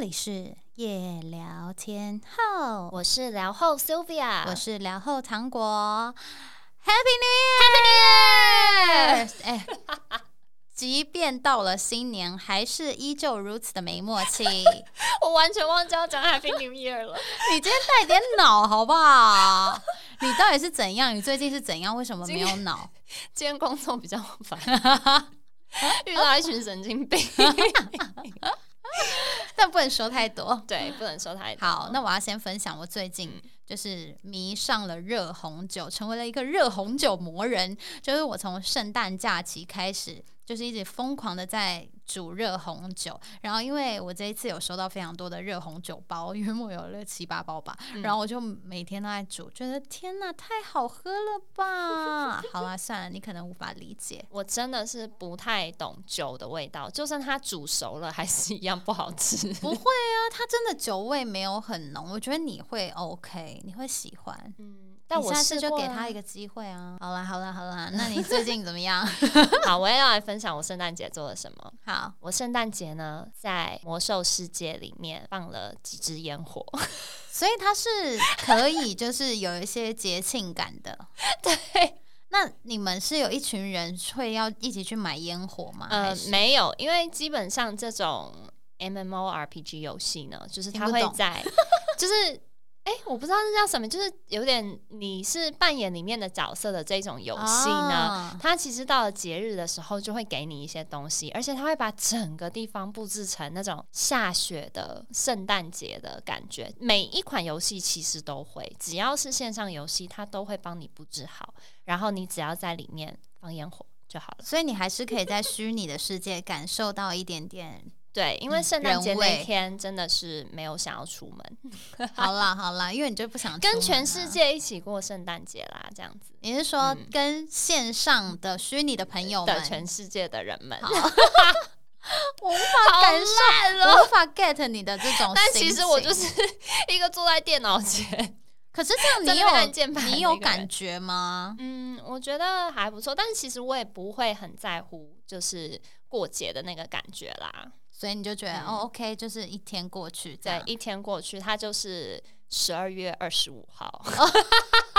里是夜聊天后，我是聊后 Sylvia，我是聊后糖果，Happy New Year！哎，即便到了新年，还是依旧如此的没默契。我完全忘记要讲 Happy New Year 了。你今天带点脑好不好？你到底是怎样？你最近是怎样？为什么没有脑？今天工作比较烦，遇到一群神经病。但不能说太多，对，不能说太多。好，那我要先分享我最近就是迷上了热红酒，成为了一个热红酒魔人。就是我从圣诞假期开始。就是一直疯狂的在煮热红酒，然后因为我这一次有收到非常多的热红酒包，约莫有六七八包吧，然后我就每天都在煮，觉得天哪，太好喝了吧！好啦，算了，你可能无法理解，我真的是不太懂酒的味道，就算它煮熟了，还是一样不好吃。不会啊，它真的酒味没有很浓，我觉得你会 OK，你会喜欢。嗯。但我下次就给他一个机会啊！好了好了好了，那你最近怎么样？好，我也要来分享我圣诞节做了什么。好，我圣诞节呢在魔兽世界里面放了几支烟火，所以它是可以就是有一些节庆感的。对，那你们是有一群人会要一起去买烟火吗？呃，没有，因为基本上这种 M M O R P G 游戏呢，就是它会在，就是。哎，我不知道那叫什么，就是有点你是扮演里面的角色的这种游戏呢。它其实到了节日的时候，就会给你一些东西，而且它会把整个地方布置成那种下雪的圣诞节的感觉。每一款游戏其实都会，只要是线上游戏，它都会帮你布置好，然后你只要在里面放烟火就好了。所以你还是可以在虚拟的世界感受到一点点。对，因为圣诞节那天真的是没有想要出门。好啦好啦，因为你就不想跟全世界一起过圣诞节啦，这样子。你是说跟线上的虚拟的朋友们，全世界的人们？我 无法感受，我无法 get 你的这种。但其实我就是一个坐在电脑前。可是这样，你有你有感觉吗？嗯，我觉得还不错。但是其实我也不会很在乎，就是过节的那个感觉啦。所以你就觉得哦，OK，就是一天过去，在，一天过去，它就是十二月二十五号。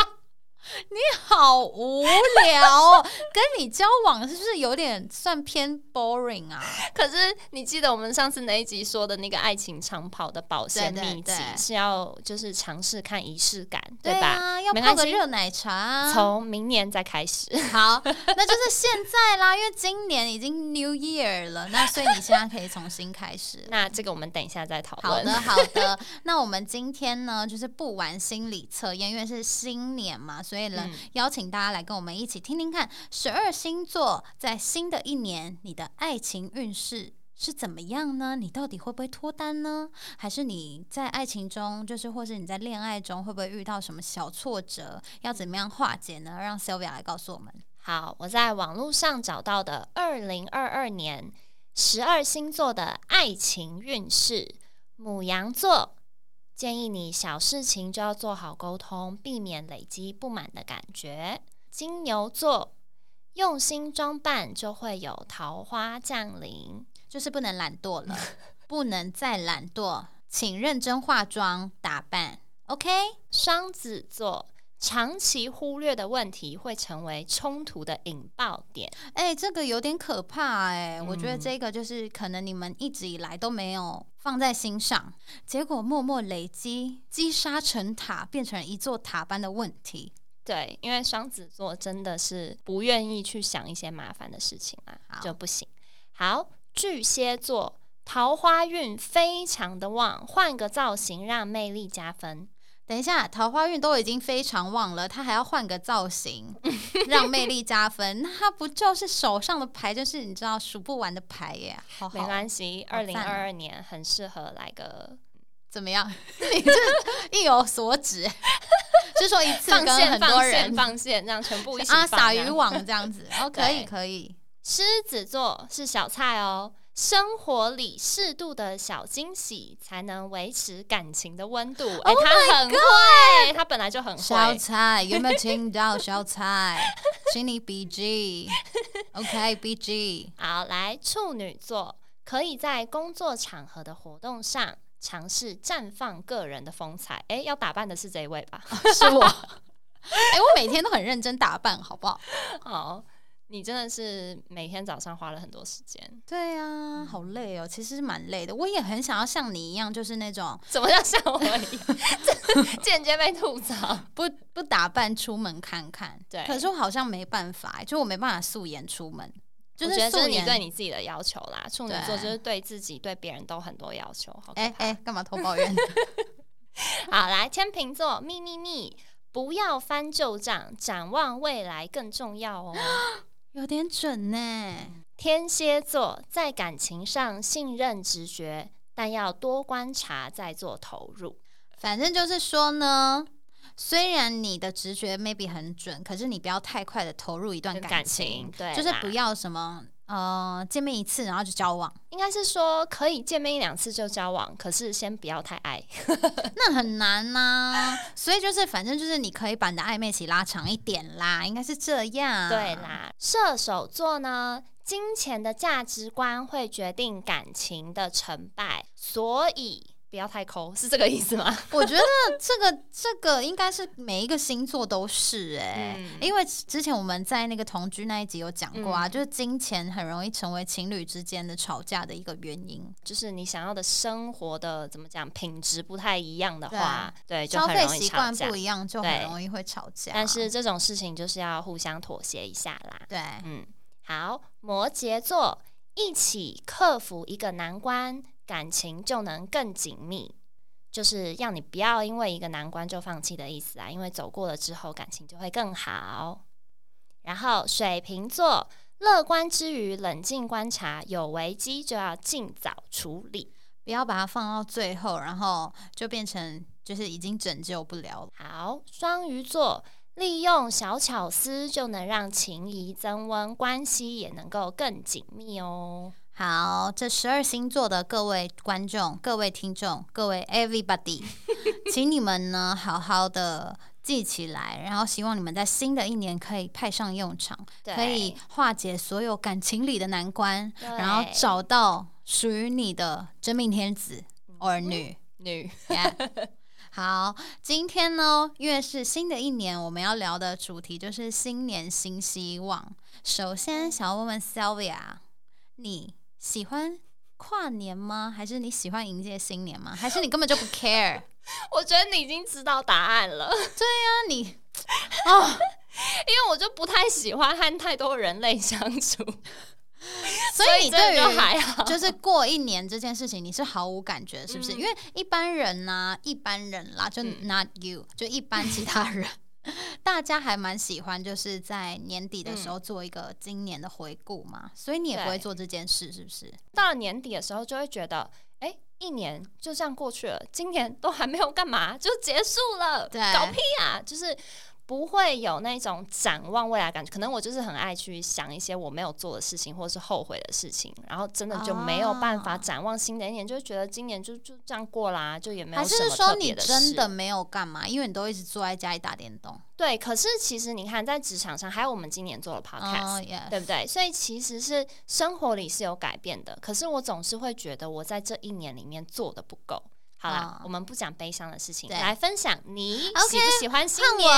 你好无聊，跟你交往是不是有点算偏 boring 啊？可是你记得我们上次那一集说的那个爱情长跑的保鲜秘籍是要就是尝试看仪式感，对吧？要泡个热奶茶，从明年再开始。好，那就是现在啦，因为今年已经 New Year 了，那所以你现在可以重新开始。那这个我们等一下再讨论。好的，好的。那我们今天呢，就是不玩心理测验，因为是新年嘛。所以呢，邀请大家来跟我们一起听听看，十二星座在新的一年，你的爱情运势是怎么样呢？你到底会不会脱单呢？还是你在爱情中，就是或是你在恋爱中，会不会遇到什么小挫折？要怎么样化解呢？让 Sylvia 来告诉我们。好，我在网络上找到的二零二二年十二星座的爱情运势，母羊座。建议你小事情就要做好沟通，避免累积不满的感觉。金牛座用心装扮就会有桃花降临，就是不能懒惰了，不能再懒惰，请认真化妆打扮。OK，双子座。长期忽略的问题会成为冲突的引爆点。哎，这个有点可怕哎！我觉得这个就是可能你们一直以来都没有放在心上，结果默默累积，积沙成塔，变成一座塔般的问题。对，因为双子座真的是不愿意去想一些麻烦的事情啊，就不行。好，巨蟹座桃花运非常的旺，换个造型让魅力加分。等一下，桃花运都已经非常旺了，他还要换个造型，让魅力加分，那他不就是手上的牌，就是你知道数不完的牌耶？没关系，二零二二年很适合来个怎么样？你这意有所指，就说一次跟很多人放线，这样全部一起啊撒渔网这样子，哦，可以可以。狮子座是小菜哦。生活里适度的小惊喜，才能维持感情的温度。哎，他很会，他本来就很会。小蔡有没有听到？小蔡，请你 B G，OK B G。好，来处女座，可以在工作场合的活动上尝试绽放个人的风采。哎，要打扮的是这一位吧？是我。哎，我每天都很认真打扮，好不好？好。你真的是每天早上花了很多时间，对呀，好累哦，其实蛮累的。我也很想要像你一样，就是那种怎么样像我一样，间接被吐槽，不不打扮出门看看。对，可是我好像没办法，就我没办法素颜出门。就是觉得这是你对你自己的要求啦，处女座就是对自己对别人都很多要求。好哎哎，干嘛偷抱怨？好，来天秤座，秘密密，不要翻旧账，展望未来更重要哦。有点准呢。天蝎座在感情上信任直觉，但要多观察再做投入。反正就是说呢，虽然你的直觉 maybe 很准，可是你不要太快的投入一段感情，对，就是不要什么。呃，见面一次然后就交往，应该是说可以见面一两次就交往，可是先不要太爱，那很难呐。所以就是反正就是你可以把你的暧昧期拉长一点啦，应该是这样。对啦，射手座呢，金钱的价值观会决定感情的成败，所以。不要太抠，是这个意思吗？我觉得这个这个应该是每一个星座都是哎，因为之前我们在那个同居那一集有讲过啊，就是金钱很容易成为情侣之间的吵架的一个原因，就是你想要的生活的怎么讲品质不太一样的话，对，消费习惯不一样就很容易会吵架。但是这种事情就是要互相妥协一下啦。对，嗯，好，摩羯座一起克服一个难关。感情就能更紧密，就是让你不要因为一个难关就放弃的意思啊！因为走过了之后，感情就会更好。然后水瓶座乐观之余，冷静观察，有危机就要尽早处理，不要把它放到最后，然后就变成就是已经拯救不了。好，双鱼座利用小巧思就能让情谊增温，关系也能够更紧密哦。好，这十二星座的各位观众、各位听众、各位 everybody，请你们呢好好的记起来，然后希望你们在新的一年可以派上用场，可以化解所有感情里的难关，然后找到属于你的真命天子儿女女。好，今天呢，因为是新的一年，我们要聊的主题就是新年新希望。首先，想要问问 Sylvia，你。喜欢跨年吗？还是你喜欢迎接新年吗？还是你根本就不 care？我觉得你已经知道答案了。对呀，你 哦，因为我就不太喜欢和太多人类相处，所以你对于就是过一年这件事情，你是毫无感觉，是不是？因为一般人呢，一般人啦，就 not you，就一般其他人。大家还蛮喜欢，就是在年底的时候做一个今年的回顾嘛，所以你也不会做这件事，是不是？到了年底的时候，就会觉得，哎，一年就这样过去了，今年都还没有干嘛，就结束了，搞屁啊！就是。不会有那种展望未来感觉，可能我就是很爱去想一些我没有做的事情，或者是后悔的事情，然后真的就没有办法展望新的一年，就觉得今年就就这样过啦，就也没有什么特别的事。真的没有干嘛？因为你都一直坐在家里打电动。对，可是其实你看，在职场上，还有我们今年做了 podcast，对不对？所以其实是生活里是有改变的。可是我总是会觉得，我在这一年里面做的不够。好了，我们不讲悲伤的事情，来分享你喜不喜欢新年？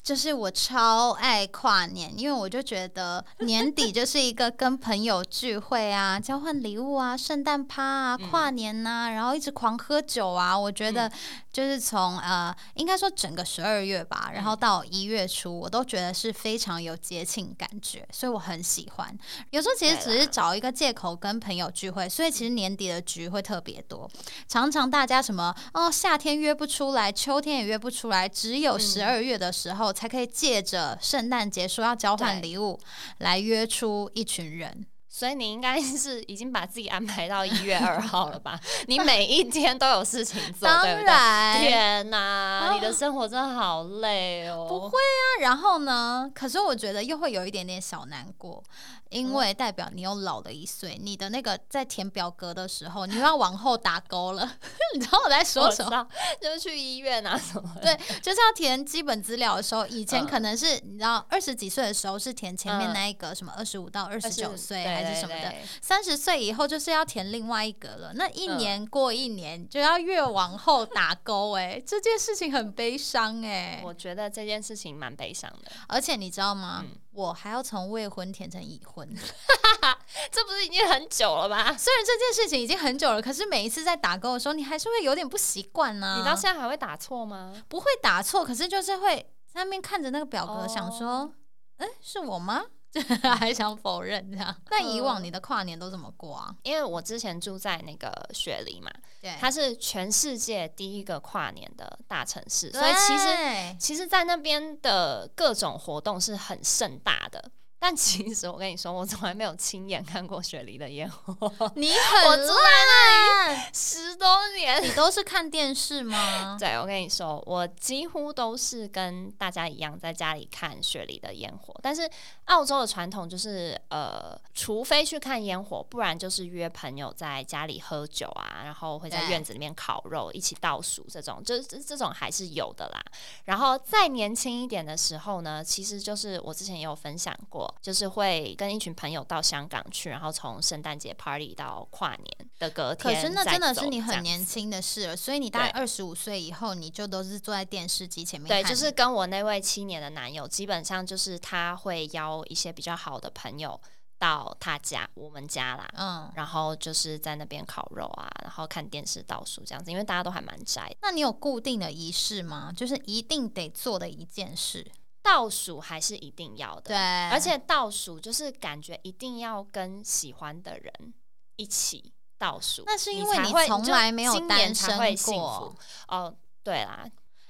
就是我超爱跨年，因为我就觉得 年底就是一个跟朋友聚会啊、交换礼物啊、圣诞趴啊、跨年呐，然后一直狂喝酒啊。我觉得就是从呃，应该说整个十二月吧，然后到一月初，我都觉得是非常有节庆感觉，所以我很喜欢。有时候其实只是找一个借口跟朋友聚会，所以其实年底的局会特别多，常常大。加什么哦？夏天约不出来，秋天也约不出来，只有十二月的时候才可以借着圣诞节说要交换礼物来约出一群人。所以你应该是已经把自己安排到一月二号了吧？你每一天都有事情做，当然，天哪！你的生活真的好累哦。不会啊，然后呢？可是我觉得又会有一点点小难过。因为代表你又老了一岁，你的那个在填表格的时候，你又要往后打勾了。你知道我在说什么？就是去医院啊什么？对，就是要填基本资料的时候，以前可能是你知道二十几岁的时候是填前面那一个什么二十五到二十九岁还是什么的，三十岁以后就是要填另外一格了。那一年过一年就要越往后打勾，哎，这件事情很悲伤哎。我觉得这件事情蛮悲伤的，而且你知道吗？我还要从未婚填成已婚，这不是已经很久了吗？虽然这件事情已经很久了，可是每一次在打勾的时候，你还是会有点不习惯呢。你到现在还会打错吗？不会打错，可是就是会在那边看着那个表格，想说，哎，是我吗？还想否认这样？那以往你的跨年都怎么过啊？因为我之前住在那个雪梨嘛，对，它是全世界第一个跨年的大城市，所以其实其实，在那边的各种活动是很盛大的。但其实我跟你说，我从来没有亲眼看过雪梨的烟火。你很，我住在那里 十多年，你都是看电视吗？对，我跟你说，我几乎都是跟大家一样在家里看雪梨的烟火。但是澳洲的传统就是，呃，除非去看烟火，不然就是约朋友在家里喝酒啊，然后会在院子里面烤肉，一起倒数这种，就是这种还是有的啦。然后再年轻一点的时候呢，其实就是我之前也有分享过。就是会跟一群朋友到香港去，然后从圣诞节 party 到跨年的隔天。可是那真的是你很年轻的事了，所以你大概二十五岁以后，你就都是坐在电视机前面。对，就是跟我那位七年的男友，基本上就是他会邀一些比较好的朋友到他家，我们家啦，嗯，然后就是在那边烤肉啊，然后看电视倒数这样子，因为大家都还蛮宅。那你有固定的仪式吗？就是一定得做的一件事。倒数还是一定要的，对，而且倒数就是感觉一定要跟喜欢的人一起倒数，那是因为你从来没有单身过。哦。对啦，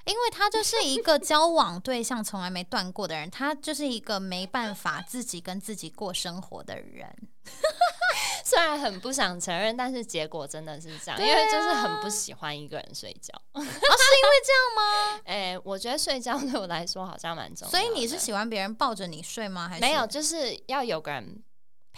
因为他就是一个交往对象从来没断过的人，他就是一个没办法自己跟自己过生活的人。虽然很不想承认，但是结果真的是这样，因为就是很不喜欢一个人睡觉。啊，是因为这样吗？哎，我觉得睡觉对我来说好像蛮重要。所以你是喜欢别人抱着你睡吗？还是没有？就是要有个人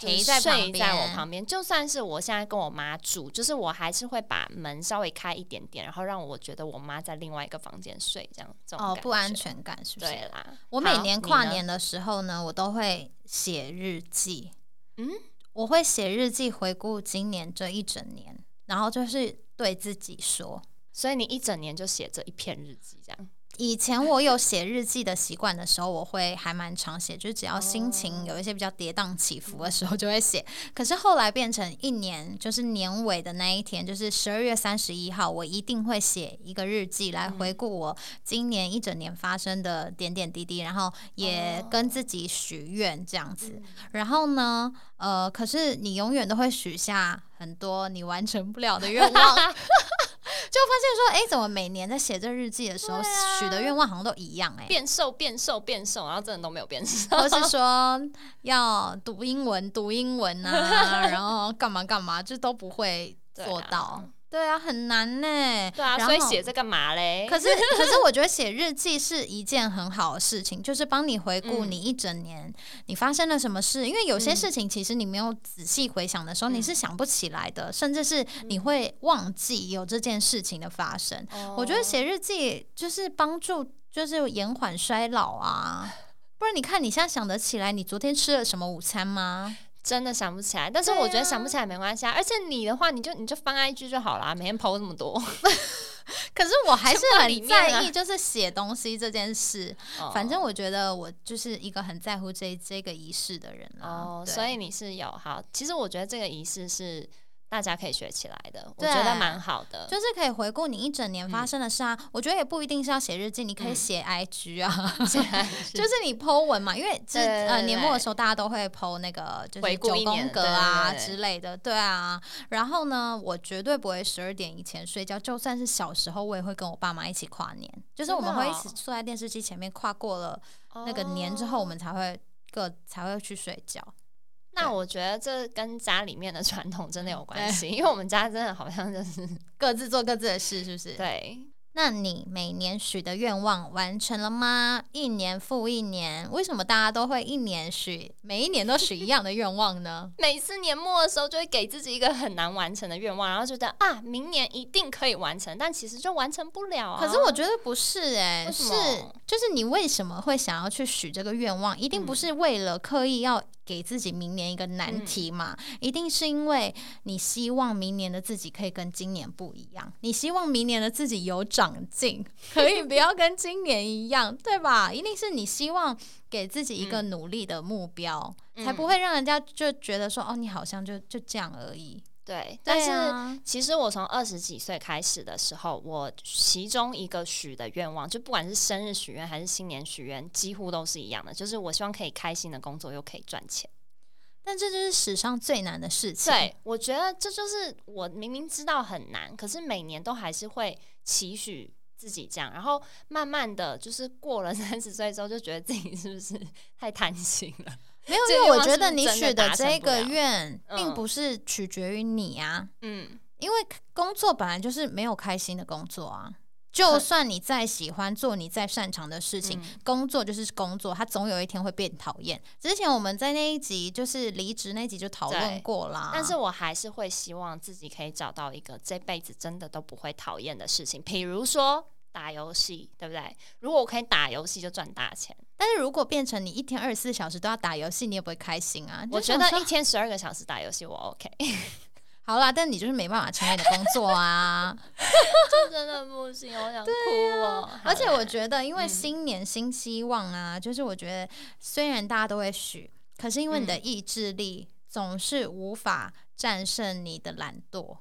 陪在睡在我旁边。就算是我现在跟我妈住，就是我还是会把门稍微开一点点，然后让我觉得我妈在另外一个房间睡，这样这种哦不安全感是不是？对啦，我每年跨年的时候呢，我都会写日记。嗯。我会写日记回顾今年这一整年，然后就是对自己说，所以你一整年就写这一篇日记，这样。以前我有写日记的习惯的时候，我会还蛮常写，就是只要心情有一些比较跌宕起伏的时候就会写。可是后来变成一年，就是年尾的那一天，就是十二月三十一号，我一定会写一个日记来回顾我今年一整年发生的点点滴滴，然后也跟自己许愿这样子。然后呢，呃，可是你永远都会许下很多你完成不了的愿望。就发现说，哎，怎么每年在写这日记的时候许的愿望好像都一样？哎，变瘦，变瘦，变瘦，然后真的都没有变瘦。或是说要读英文，读英文啊，然后干嘛干嘛，就都不会做到。对啊，很难呢。对啊，所以写这干嘛嘞？可是，可是我觉得写日记是一件很好的事情，就是帮你回顾你一整年你发生了什么事。因为有些事情其实你没有仔细回想的时候，你是想不起来的，甚至是你会忘记有这件事情的发生。我觉得写日记就是帮助，就是延缓衰老啊。不然你看你现在想得起来你昨天吃了什么午餐吗？真的想不起来，但是我觉得想不起来没关系啊。而且你的话，你就你就翻 IG 就好啦，每天 PO 这么多。可是我还是很在意，就是写东西这件事。反正我觉得我就是一个很在乎这这个仪式的人哦。所以你是有好，其实我觉得这个仪式是。大家可以学起来的，我觉得蛮好的，就是可以回顾你一整年发生的事啊。我觉得也不一定是要写日记，你可以写 IG 啊，就是你 Po 文嘛，因为这呃年末的时候大家都会 Po 那个就是九宫格啊之类的，对啊。然后呢，我绝对不会十二点以前睡觉，就算是小时候，我也会跟我爸妈一起跨年，就是我们会一起坐在电视机前面跨过了那个年之后，我们才会各才会去睡觉。那我觉得这跟家里面的传统真的有关系，因为我们家真的好像就是 各自做各自的事，是不是？对，那你每年许的愿望完成了吗？一年复一年，为什么大家都会一年许，每一年都许一样的愿望呢？每次年末的时候，就会给自己一个很难完成的愿望，然后觉得啊，明年一定可以完成，但其实就完成不了啊。可是我觉得不是哎，是就是你为什么会想要去许这个愿望？一定不是为了刻意要。给自己明年一个难题嘛，一定是因为你希望明年的自己可以跟今年不一样，你希望明年的自己有长进，可以不要跟今年一样，对吧？一定是你希望给自己一个努力的目标，才不会让人家就觉得说哦，你好像就就这样而已。对，但是其实我从二十几岁开始的时候，我其中一个许的愿望，就不管是生日许愿还是新年许愿，几乎都是一样的，就是我希望可以开心的工作又可以赚钱。但这就是史上最难的事情。对，我觉得这就是我明明知道很难，可是每年都还是会期许自己这样，然后慢慢的就是过了三十岁之后，就觉得自己是不是太贪心了。没有，因为我觉得你许的这个愿，并不是取决于你啊。嗯，因为工作本来就是没有开心的工作啊。就算你再喜欢做你再擅长的事情，工作就是工作，它总有一天会变讨厌。之前我们在那一集就是离职那集就讨论过啦。但是我还是会希望自己可以找到一个这辈子真的都不会讨厌的事情，比如说。打游戏，对不对？如果我可以打游戏，就赚大钱。但是如果变成你一天二十四小时都要打游戏，你也不会开心啊。我觉得一天十二个小时打游戏，我 OK。好啦，但你就是没办法成为你的工作啊。这真的不行，我想哭哦。而且我觉得，因为新年新希望啊，就是我觉得虽然大家都会许，可是因为你的意志力总是无法战胜你的懒惰。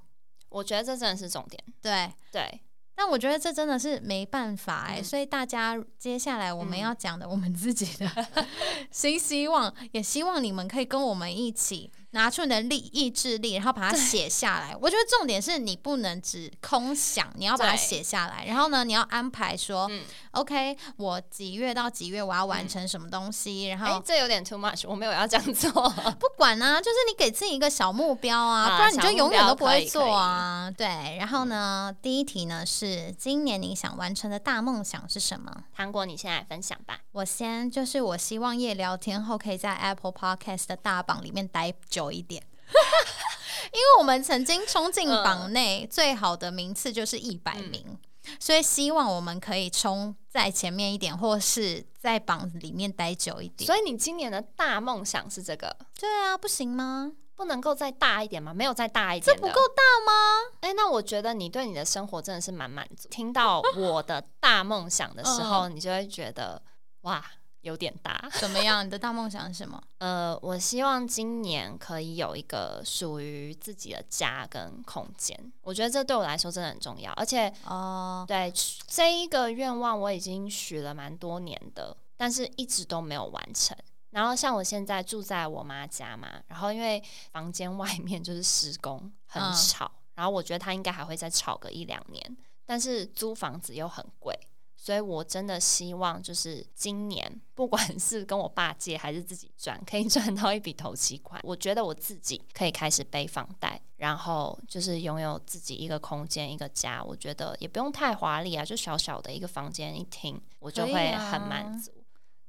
我觉得这真的是重点。对对。但我觉得这真的是没办法哎，所以大家接下来我们要讲的，我们自己的 新希望，也希望你们可以跟我们一起。拿出你的力意志力，然后把它写下来。我觉得重点是你不能只空想，你要把它写下来。然后呢，你要安排说，OK，我几月到几月我要完成什么东西。然后这有点 too much，我没有要这样做。不管啊，就是你给自己一个小目标啊，不然你就永远都不会做啊。对。然后呢，第一题呢是今年你想完成的大梦想是什么？糖果，你先来分享吧。我先，就是我希望夜聊天后可以在 Apple Podcast 的大榜里面待久。久一点，因为我们曾经冲进榜内，最好的名次就是一百名，所以希望我们可以冲在前面一点，或是在榜里面待久一点。所以你今年的大梦想是这个？对啊，不行吗？不能够再大一点吗？没有再大一点，这不够大吗？哎，那我觉得你对你的生活真的是蛮满足。听到我的大梦想的时候，你就会觉得哇。有点大，怎么样？你的大梦想是什么？呃，我希望今年可以有一个属于自己的家跟空间。我觉得这对我来说真的很重要，而且哦，对这一个愿望我已经许了蛮多年的，但是一直都没有完成。然后像我现在住在我妈家嘛，然后因为房间外面就是施工，很吵，然后我觉得他应该还会再吵个一两年，但是租房子又很贵。所以，我真的希望，就是今年，不管 是跟我爸借还是自己赚，可以赚到一笔头期款。我觉得我自己可以开始背房贷，然后就是拥有自己一个空间、一个家。我觉得也不用太华丽啊，就小小的一个房间、一厅，我就会很满足。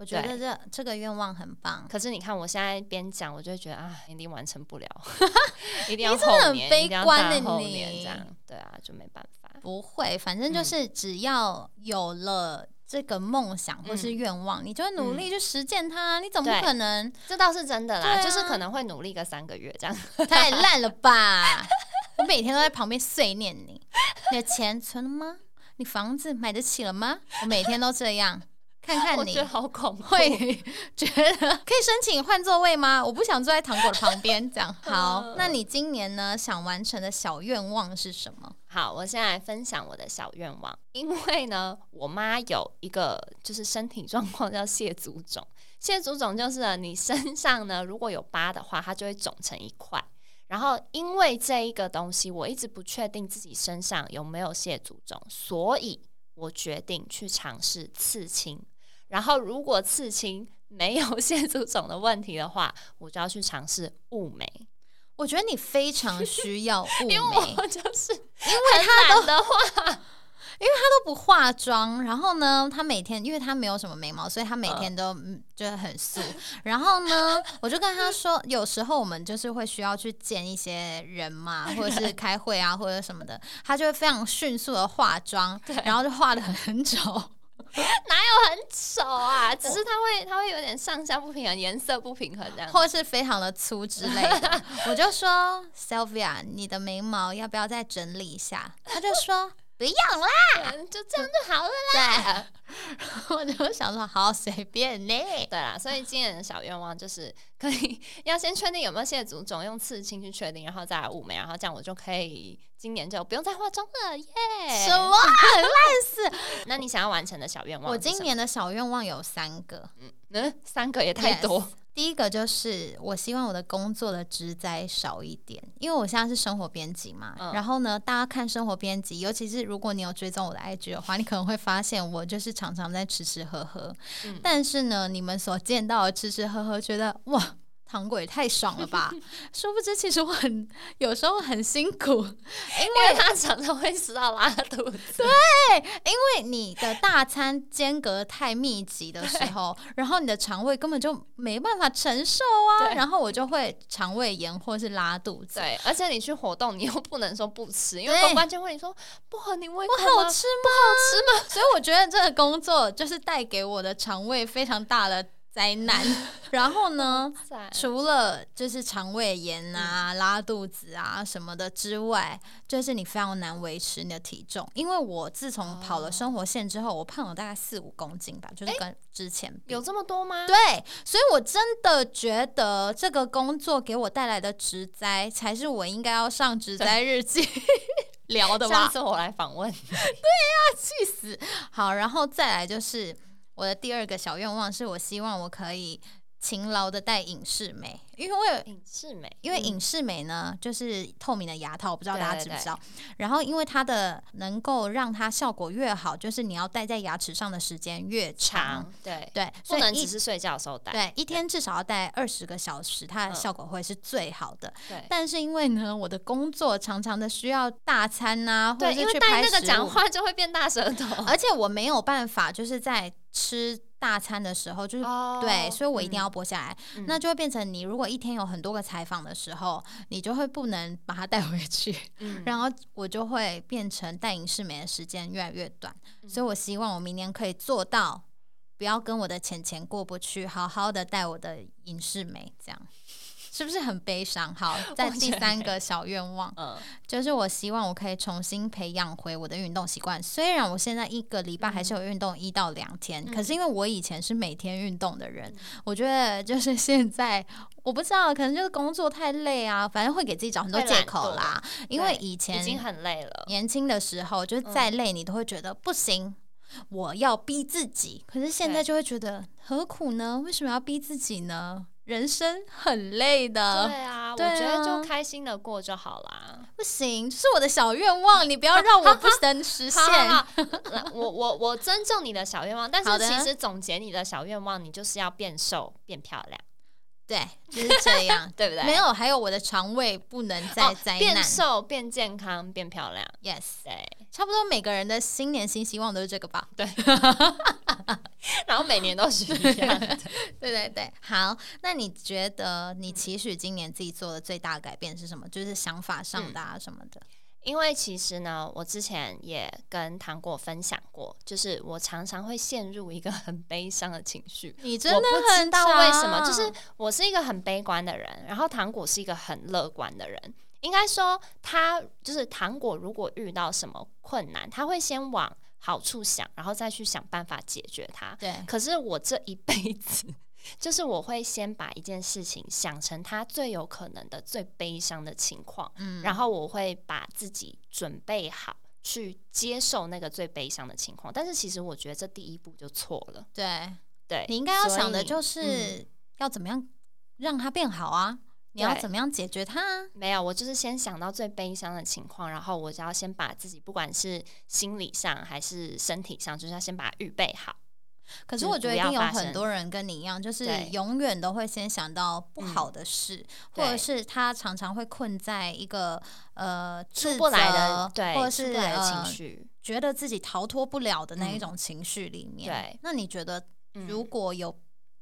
我觉得这这个愿望很棒。可是你看，我现在边讲，我就觉得啊，一定完成不了，一定要后年，一定要大后年这样。对啊，就没办法。不会，反正就是只要有了这个梦想或是愿望，你就会努力去实践它。你怎么可能？这倒是真的啦，就是可能会努力个三个月这样。太烂了吧！我每天都在旁边碎念你，你的钱存了吗？你房子买得起了吗？我每天都这样。看看你，好恐怖，会觉得 可以申请换座位吗？我不想坐在糖果的旁边。这样好，那你今年呢？想完成的小愿望是什么？好，我现在分享我的小愿望。因为呢，我妈有一个就是身体状况叫蟹足肿。蟹足肿就是你身上呢如果有疤的话，它就会肿成一块。然后因为这一个东西，我一直不确定自己身上有没有蟹足肿，所以我决定去尝试刺青。然后，如果刺青没有蟹足肿的问题的话，我就要去尝试雾眉。我觉得你非常需要雾眉，就是因为它的话，因为他都不化妆，然后呢，他每天因为他没有什么眉毛，所以他每天都就是很素。然后呢，我就跟他说，有时候我们就是会需要去见一些人嘛，或者是开会啊，或者什么的，他就会非常迅速的化妆，然后就化的很丑。哪有很丑啊？只是它会，它会有点上下不平衡，颜色不平衡这样，或是非常的粗之类的。我就说，Sylvia，你的眉毛要不要再整理一下？他就说。不要啦，就这样就好了啦。对 我就想说，好随便呢。对啦，所以今年的小愿望就是可以 要先确定有没有谢祖种，用刺青去确定，然后再来雾眉，然后这样我就可以今年就不用再化妆了耶。什么？很烂死！那你想要完成的小愿望？我今年的小愿望有三个。嗯，三个也太多。第一个就是我希望我的工作的职灾少一点，因为我现在是生活编辑嘛。然后呢，大家看生活编辑，尤其是如果你有追踪我的 IG 的话，你可能会发现我就是常常在吃吃喝喝。但是呢，你们所见到的吃吃喝喝，觉得哇。糖果也太爽了吧！殊不知，其实我很有时候很辛苦，因为他常常会吃到拉肚子。对，因为你的大餐间隔太密集的时候，然后你的肠胃根本就没办法承受啊，然后我就会肠胃炎或是拉肚子。对，而且你去活动，你又不能说不吃，因为公关就会你说不合你胃口？不好吃吗？不好吃吗？所以我觉得这个工作就是带给我的肠胃非常大的。灾难，然后呢？除了就是肠胃炎啊、拉肚子啊什么的之外，就是你非常难维持你的体重。因为我自从跑了生活线之后，我胖了大概四五公斤吧，就是跟之前有这么多吗？对，所以我真的觉得这个工作给我带来的职灾，才是我应该要上职灾日记 聊的吧？下次我来访问。对呀，气死！好，然后再来就是。我的第二个小愿望是我希望我可以勤劳的戴隐适美，因为我有隐适美，因为隐适美呢就是透明的牙套，我不知道大家知不知道。然后因为它的能够让它效果越好，就是你要戴在牙齿上的时间越长。对对，不能只是睡觉的时候戴。对，一天至少要戴二十个小时，它的效果会是最好的。对，但是因为呢，我的工作常常的需要大餐呐，或者是去拍那个讲话就会变大舌头，而且我没有办法就是在吃。大餐的时候就是对，所以我一定要播下来，那就会变成你如果一天有很多个采访的时候，你就会不能把它带回去，然后我就会变成带影视美的时间越来越短，所以我希望我明年可以做到，不要跟我的钱钱过不去，好好的带我的影视美这样。是不是很悲伤？好，在第三个小愿望，嗯，就是我希望我可以重新培养回我的运动习惯。虽然我现在一个礼拜还是有运动一到两天，可是因为我以前是每天运动的人，我觉得就是现在我不知道，可能就是工作太累啊，反正会给自己找很多借口啦。因为以前已经很累了，年轻的时候就是再累你都会觉得不行，我要逼自己。可是现在就会觉得何苦呢？为什么要逼自己呢？人生很累的，对啊，我觉得就开心的过就好啦。不行，这是我的小愿望，你不要让我不能实现。我我我尊重你的小愿望，但是其实总结你的小愿望，你就是要变瘦变漂亮。对，就是这样，对不对？没有，还有我的肠胃不能再灾难，变瘦、变健康、变漂亮。Yes，对，差不多每个人的新年新希望都是这个吧？对，然后每年都是一样。对对对，好，那你觉得你期许今年自己做的最大改变是什么？就是想法上的啊什么的。因为其实呢，我之前也跟糖果分享过，就是我常常会陷入一个很悲伤的情绪。你真的不知道为什么？就是我是一个很悲观的人，然后糖果是一个很乐观的人。应该说，他就是糖果，如果遇到什么困难，他会先往好处想，然后再去想办法解决它。对。可是我这一辈子。就是我会先把一件事情想成它最有可能的最悲伤的情况，嗯，然后我会把自己准备好去接受那个最悲伤的情况。但是其实我觉得这第一步就错了。对，对你应该要想的就是要怎么样让它变好啊？你要怎么样解决它？没有，我就是先想到最悲伤的情况，然后我就要先把自己不管是心理上还是身体上，就是要先把它预备好。可是我觉得一定有很多人跟你一样，就是永远都会先想到不好的事，或者是他常常会困在一个呃出不来的，对，或者是情绪，觉得自己逃脱不了的那一种情绪里面。对，那你觉得如果有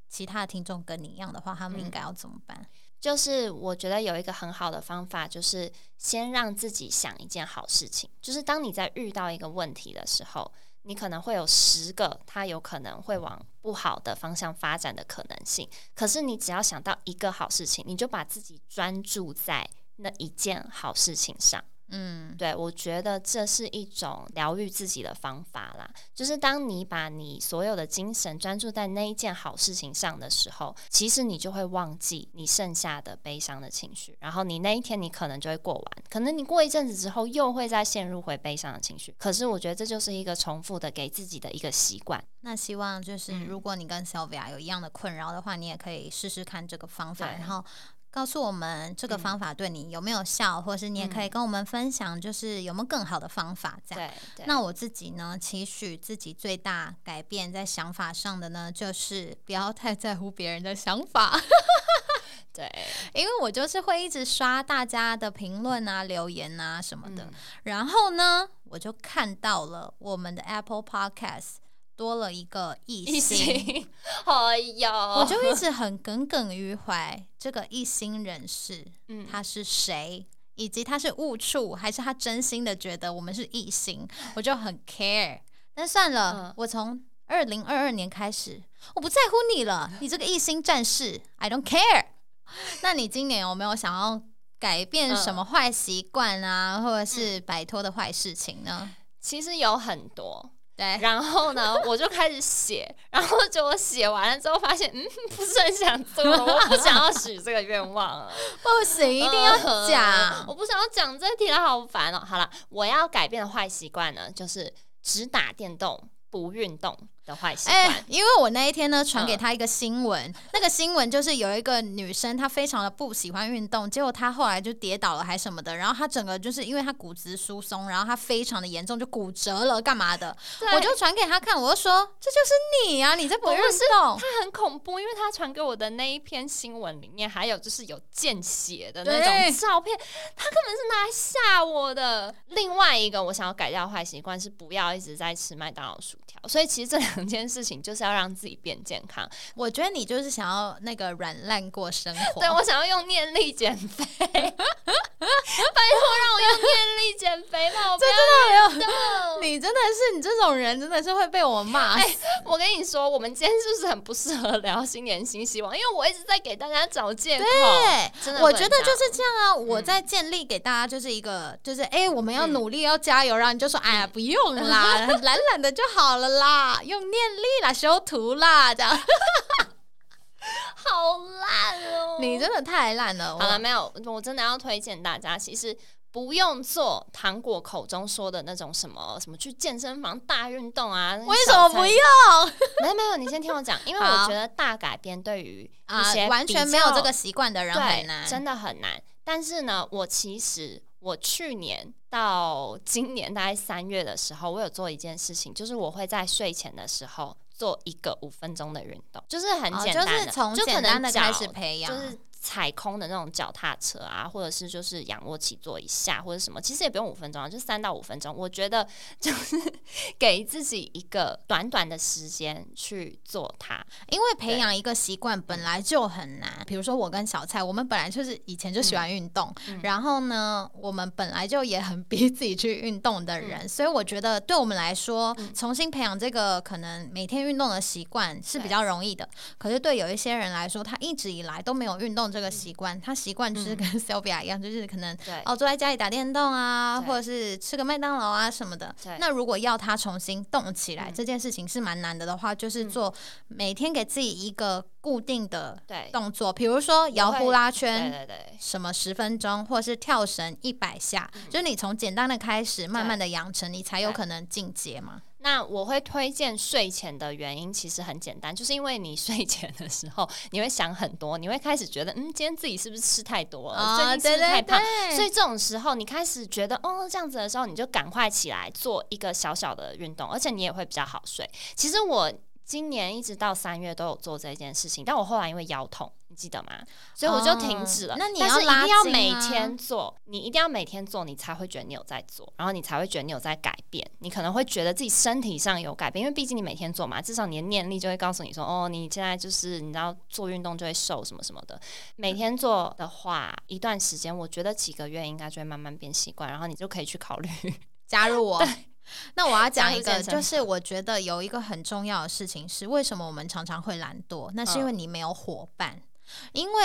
其他的听众跟你一样的话，他们应该要怎么办？就是我觉得有一个很好的方法，就是先让自己想一件好事情。就是当你在遇到一个问题的时候，你可能会有十个它有可能会往不好的方向发展的可能性。可是你只要想到一个好事情，你就把自己专注在那一件好事情上。嗯，对，我觉得这是一种疗愈自己的方法啦。就是当你把你所有的精神专注在那一件好事情上的时候，其实你就会忘记你剩下的悲伤的情绪，然后你那一天你可能就会过完。可能你过一阵子之后又会再陷入回悲伤的情绪。可是我觉得这就是一个重复的给自己的一个习惯。那希望就是如果你跟 Sylvia 有一样的困扰的话，你也可以试试看这个方法，然后。告诉我们这个方法对你有没有效，或者是你也可以跟我们分享，就是有没有更好的方法。这样，那我自己呢，期许自己最大改变在想法上的呢，就是不要太在乎别人的想法。对，因为我就是会一直刷大家的评论啊、留言啊什么的，然后呢，我就看到了我们的 Apple Podcast。多了一个异心，哎呀，我就一直很耿耿于怀这个异心人士，嗯，他是谁，以及他是误触还是他真心的觉得我们是异性，我就很 care。但算了，我从二零二二年开始，我不在乎你了，你这个异星战士，I don't care。那你今年有没有想要改变什么坏习惯啊，或者是摆脱的坏事情呢？其实有很多。对，然后呢，我就开始写，然后就我写完了之后，发现嗯，不是很想做，我不想要许这个愿望，不行，一定要讲，我不想要讲这题了，好烦哦。好了，我要改变的坏习惯呢，就是只打电动不运动。的坏习惯，因为我那一天呢传给他一个新闻，那个新闻就是有一个女生，她非常的不喜欢运动，结果她后来就跌倒了还什么的，然后她整个就是因为她骨质疏松，然后她非常的严重，就骨折了干嘛的，我就传给他看，我就说这就是你啊，你这不运动，他很恐怖，因为他传给我的那一篇新闻里面还有就是有见血的那种照片，他根本是拿来吓我的。另外一个我想要改掉坏习惯是不要一直在吃麦当劳薯条，所以其实这两。整件事情就是要让自己变健康。我觉得你就是想要那个软烂过生活。对我想要用念力减肥，拜托让我用念力减肥吧！我真的有，你真的是你这种人真的是会被我骂。哎，我跟你说，我们今天是不是很不适合聊新年新希望？因为我一直在给大家找借口。对，我觉得就是这样啊。我在建立给大家就是一个，就是哎，我们要努力，要加油。然后你就说，哎呀，不用啦，懒懒的就好了啦，用。念力啦，修图啦，这样，好烂哦！你真的太烂了。好了，没有，我真的要推荐大家，其实不用做糖果口中说的那种什么什么去健身房大运动啊。为什么不用？没有没有，你先听我讲，因为我觉得大改变对于一些完全没有这个习惯的人很难，真的很难。但是呢，我其实。我去年到今年大概三月的时候，我有做一件事情，就是我会在睡前的时候做一个五分钟的运动，就是很简单的，就可能开始培养，就是。踩空的那种脚踏车啊，或者是就是仰卧起坐一下，或者什么，其实也不用五分钟啊，就三到五分钟。我觉得就是 给自己一个短短的时间去做它，因为培养一个习惯本来就很难。比如说我跟小蔡，我们本来就是以前就喜欢运动，然后呢，我们本来就也很 逼自己去运动的人，所以我觉得对我们来说，重新培养这个可能每天运动的习惯是比较容易的。可是对有一些人来说，他一直以来都没有运动。这个习惯，他习惯就是跟 Sylvia 一样，就是可能哦坐在家里打电动啊，或者是吃个麦当劳啊什么的。那如果要他重新动起来，这件事情是蛮难的的话，就是做每天给自己一个固定的动作，比如说摇呼啦圈，对对对，什么十分钟，或者是跳绳一百下，就是你从简单的开始，慢慢的养成，你才有可能进阶嘛。那我会推荐睡前的原因其实很简单，就是因为你睡前的时候你会想很多，你会开始觉得嗯，今天自己是不是吃太多了，最近吃太胖，所以这种时候你开始觉得哦这样子的时候，你就赶快起来做一个小小的运动，而且你也会比较好睡。其实我。今年一直到三月都有做这件事情，但我后来因为腰痛，你记得吗？所以我就停止了。那你要一定要每天做，你一定要每天做，你才会觉得你有在做，然后你才会觉得你有在改变。你可能会觉得自己身体上有改变，因为毕竟你每天做嘛，至少你的念力就会告诉你说，哦，你现在就是你知道做运动就会瘦什么什么的。每天做的话，一段时间，我觉得几个月应该就会慢慢变习惯，然后你就可以去考虑加入我。那我要讲一个，就是我觉得有一个很重要的事情是，为什么我们常常会懒惰？那是因为你没有伙伴。因为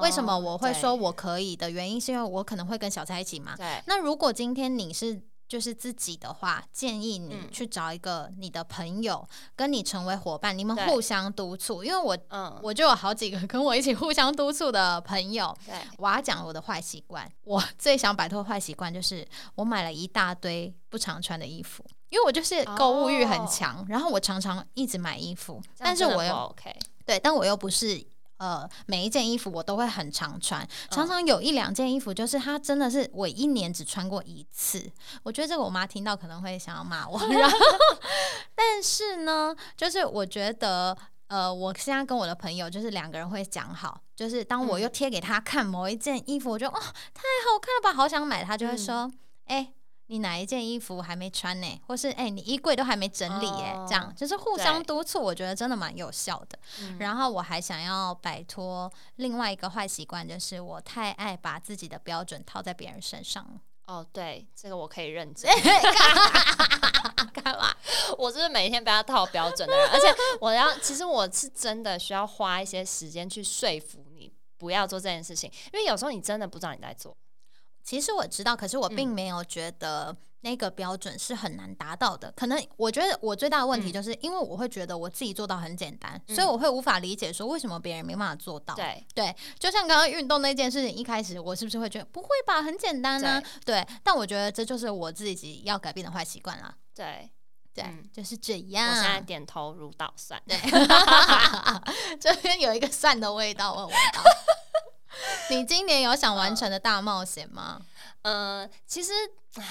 为什么我会说我可以的原因，是因为我可能会跟小蔡一起嘛。对。那如果今天你是就是自己的话，建议你去找一个你的朋友，跟你成为伙伴，你们互相督促。因为我嗯，我就有好几个跟我一起互相督促的朋友。对。我要讲我的坏习惯，我最想摆脱坏习惯就是我买了一大堆不常穿的衣服。因为我就是购物欲很强，然后我常常一直买衣服，但是我又 OK，对，但我又不是呃每一件衣服我都会很常穿，常常有一两件衣服就是它真的是我一年只穿过一次，我觉得这个我妈听到可能会想要骂我，然后但是呢，就是我觉得呃我现在跟我的朋友就是两个人会讲好，就是当我又贴给他看某一件衣服，我觉得哦太好看了吧，好想买，他就会说哎。你哪一件衣服还没穿呢？或是哎，你衣柜都还没整理耶？这样就是互相督促，我觉得真的蛮有效的。然后我还想要摆脱另外一个坏习惯，就是我太爱把自己的标准套在别人身上。哦，对，这个我可以认真。干嘛？我就是每天被他套标准的人，而且我要，其实我是真的需要花一些时间去说服你不要做这件事情，因为有时候你真的不知道你在做。其实我知道，可是我并没有觉得那个标准是很难达到的。可能我觉得我最大的问题就是因为我会觉得我自己做到很简单，所以我会无法理解说为什么别人没办法做到。对对，就像刚刚运动那件事情，一开始我是不是会觉得不会吧，很简单呢？对，但我觉得这就是我自己要改变的坏习惯啦。对对，就是这样。我现在点头如捣蒜。对，这边有一个蒜的味道，我闻到。你今年有想完成的大冒险吗？呃，其实，唉，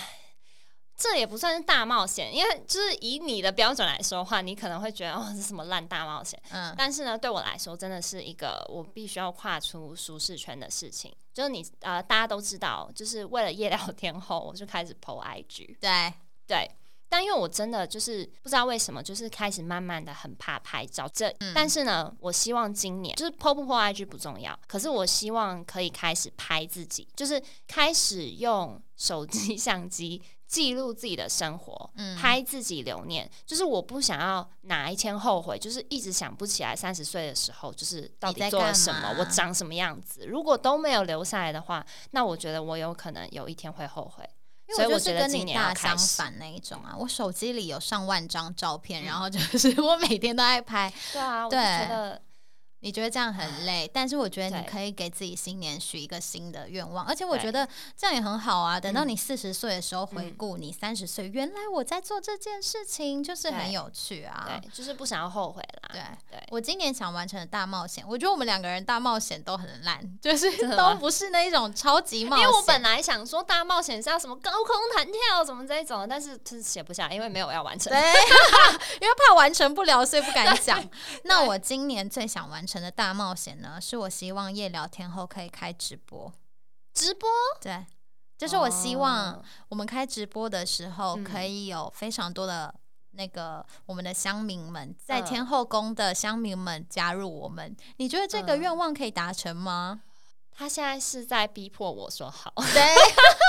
这也不算是大冒险，因为就是以你的标准来说的话，你可能会觉得哦，是什么烂大冒险。嗯，但是呢，对我来说，真的是一个我必须要跨出舒适圈的事情。就是你呃，大家都知道，就是为了夜聊天后，我就开始 PO IG。对对。但因为我真的就是不知道为什么，就是开始慢慢的很怕拍照。这但是呢，我希望今年就是 PO 不 PO IG 不重要，可是我希望可以开始拍自己，就是开始用手机 相机记录自己的生活，拍自己留念。就是我不想要哪一天后悔，就是一直想不起来三十岁的时候就是到底做了什么，我长什么样子。如果都没有留下来的话，那我觉得我有可能有一天会后悔。因为我就是跟你大相反那一种啊，我手机里有上万张照片，然后就是 我每天都爱拍。对啊，对。你觉得这样很累，但是我觉得你可以给自己新年许一个新的愿望，而且我觉得这样也很好啊。等到你四十岁的时候回顾你三十岁，原来我在做这件事情，就是很有趣啊。对，就是不想要后悔啦。对对，我今年想完成的大冒险，我觉得我们两个人大冒险都很烂，就是都不是那一种超级冒险。因为我本来想说大冒险是要什么高空弹跳什么这一种，但是是写不下，因为没有要完成。对，因为怕完成不了，所以不敢讲。那我今年最想完成。的大冒险呢，是我希望夜聊天后可以开直播，直播对，就是我希望我们开直播的时候，可以有非常多的那个我们的乡民们，在天后宫的乡民们加入我们。你觉得这个愿望可以达成吗？他现在是在逼迫我说好，对，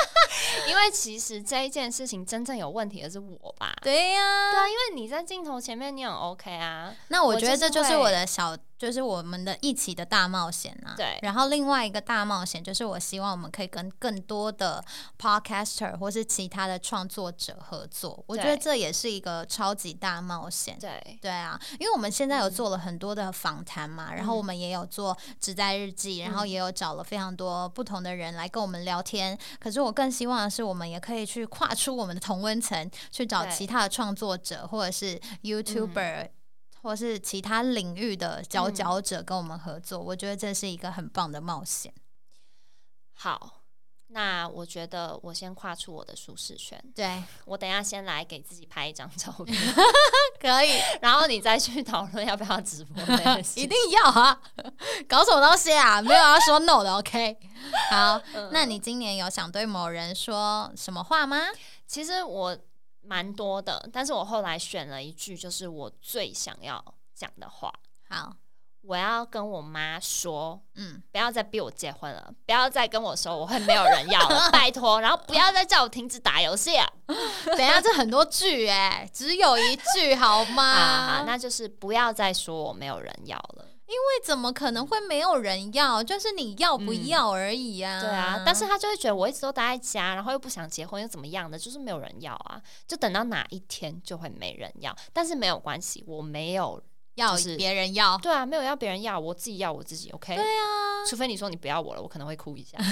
因为其实这一件事情真正有问题的是我吧？对呀，对啊，因为你在镜头前面你很 OK 啊，那我觉得这就是我的小。就是我们的一起的大冒险啊，对。然后另外一个大冒险就是，我希望我们可以跟更多的 podcaster 或是其他的创作者合作。我觉得这也是一个超级大冒险。对对啊，因为我们现在有做了很多的访谈嘛，然后我们也有做只在日记，然后也有找了非常多不同的人来跟我们聊天。可是我更希望的是，我们也可以去跨出我们的同温层，去找其他的创作者或者是 YouTuber。或是其他领域的佼佼者跟我们合作，我觉得这是一个很棒的冒险。好，那我觉得我先跨出我的舒适圈，对我等下先来给自己拍一张照片，可以，然后你再去讨论要不要直播。一定要啊！搞什么东西啊？没有要说 no 的，OK？好，那你今年有想对某人说什么话吗？其实我蛮多的，但是我后来选了一句，就是我最想要讲的话。好。我要跟我妈说，嗯，不要再逼我结婚了，不要再跟我说我会没有人要了，拜托，然后不要再叫我停止打游戏。等一下，这很多句哎，只有一句好吗？那就是不要再说我没有人要了，因为怎么可能会没有人要？就是你要不要而已啊。对啊，但是他就会觉得我一直都待在家，然后又不想结婚，又怎么样的，就是没有人要啊。就等到哪一天就会没人要，但是没有关系，我没有。要别人要，对啊，没有要别人要，我自己要我自己，OK？对啊，除非你说你不要我了，我可能会哭一下。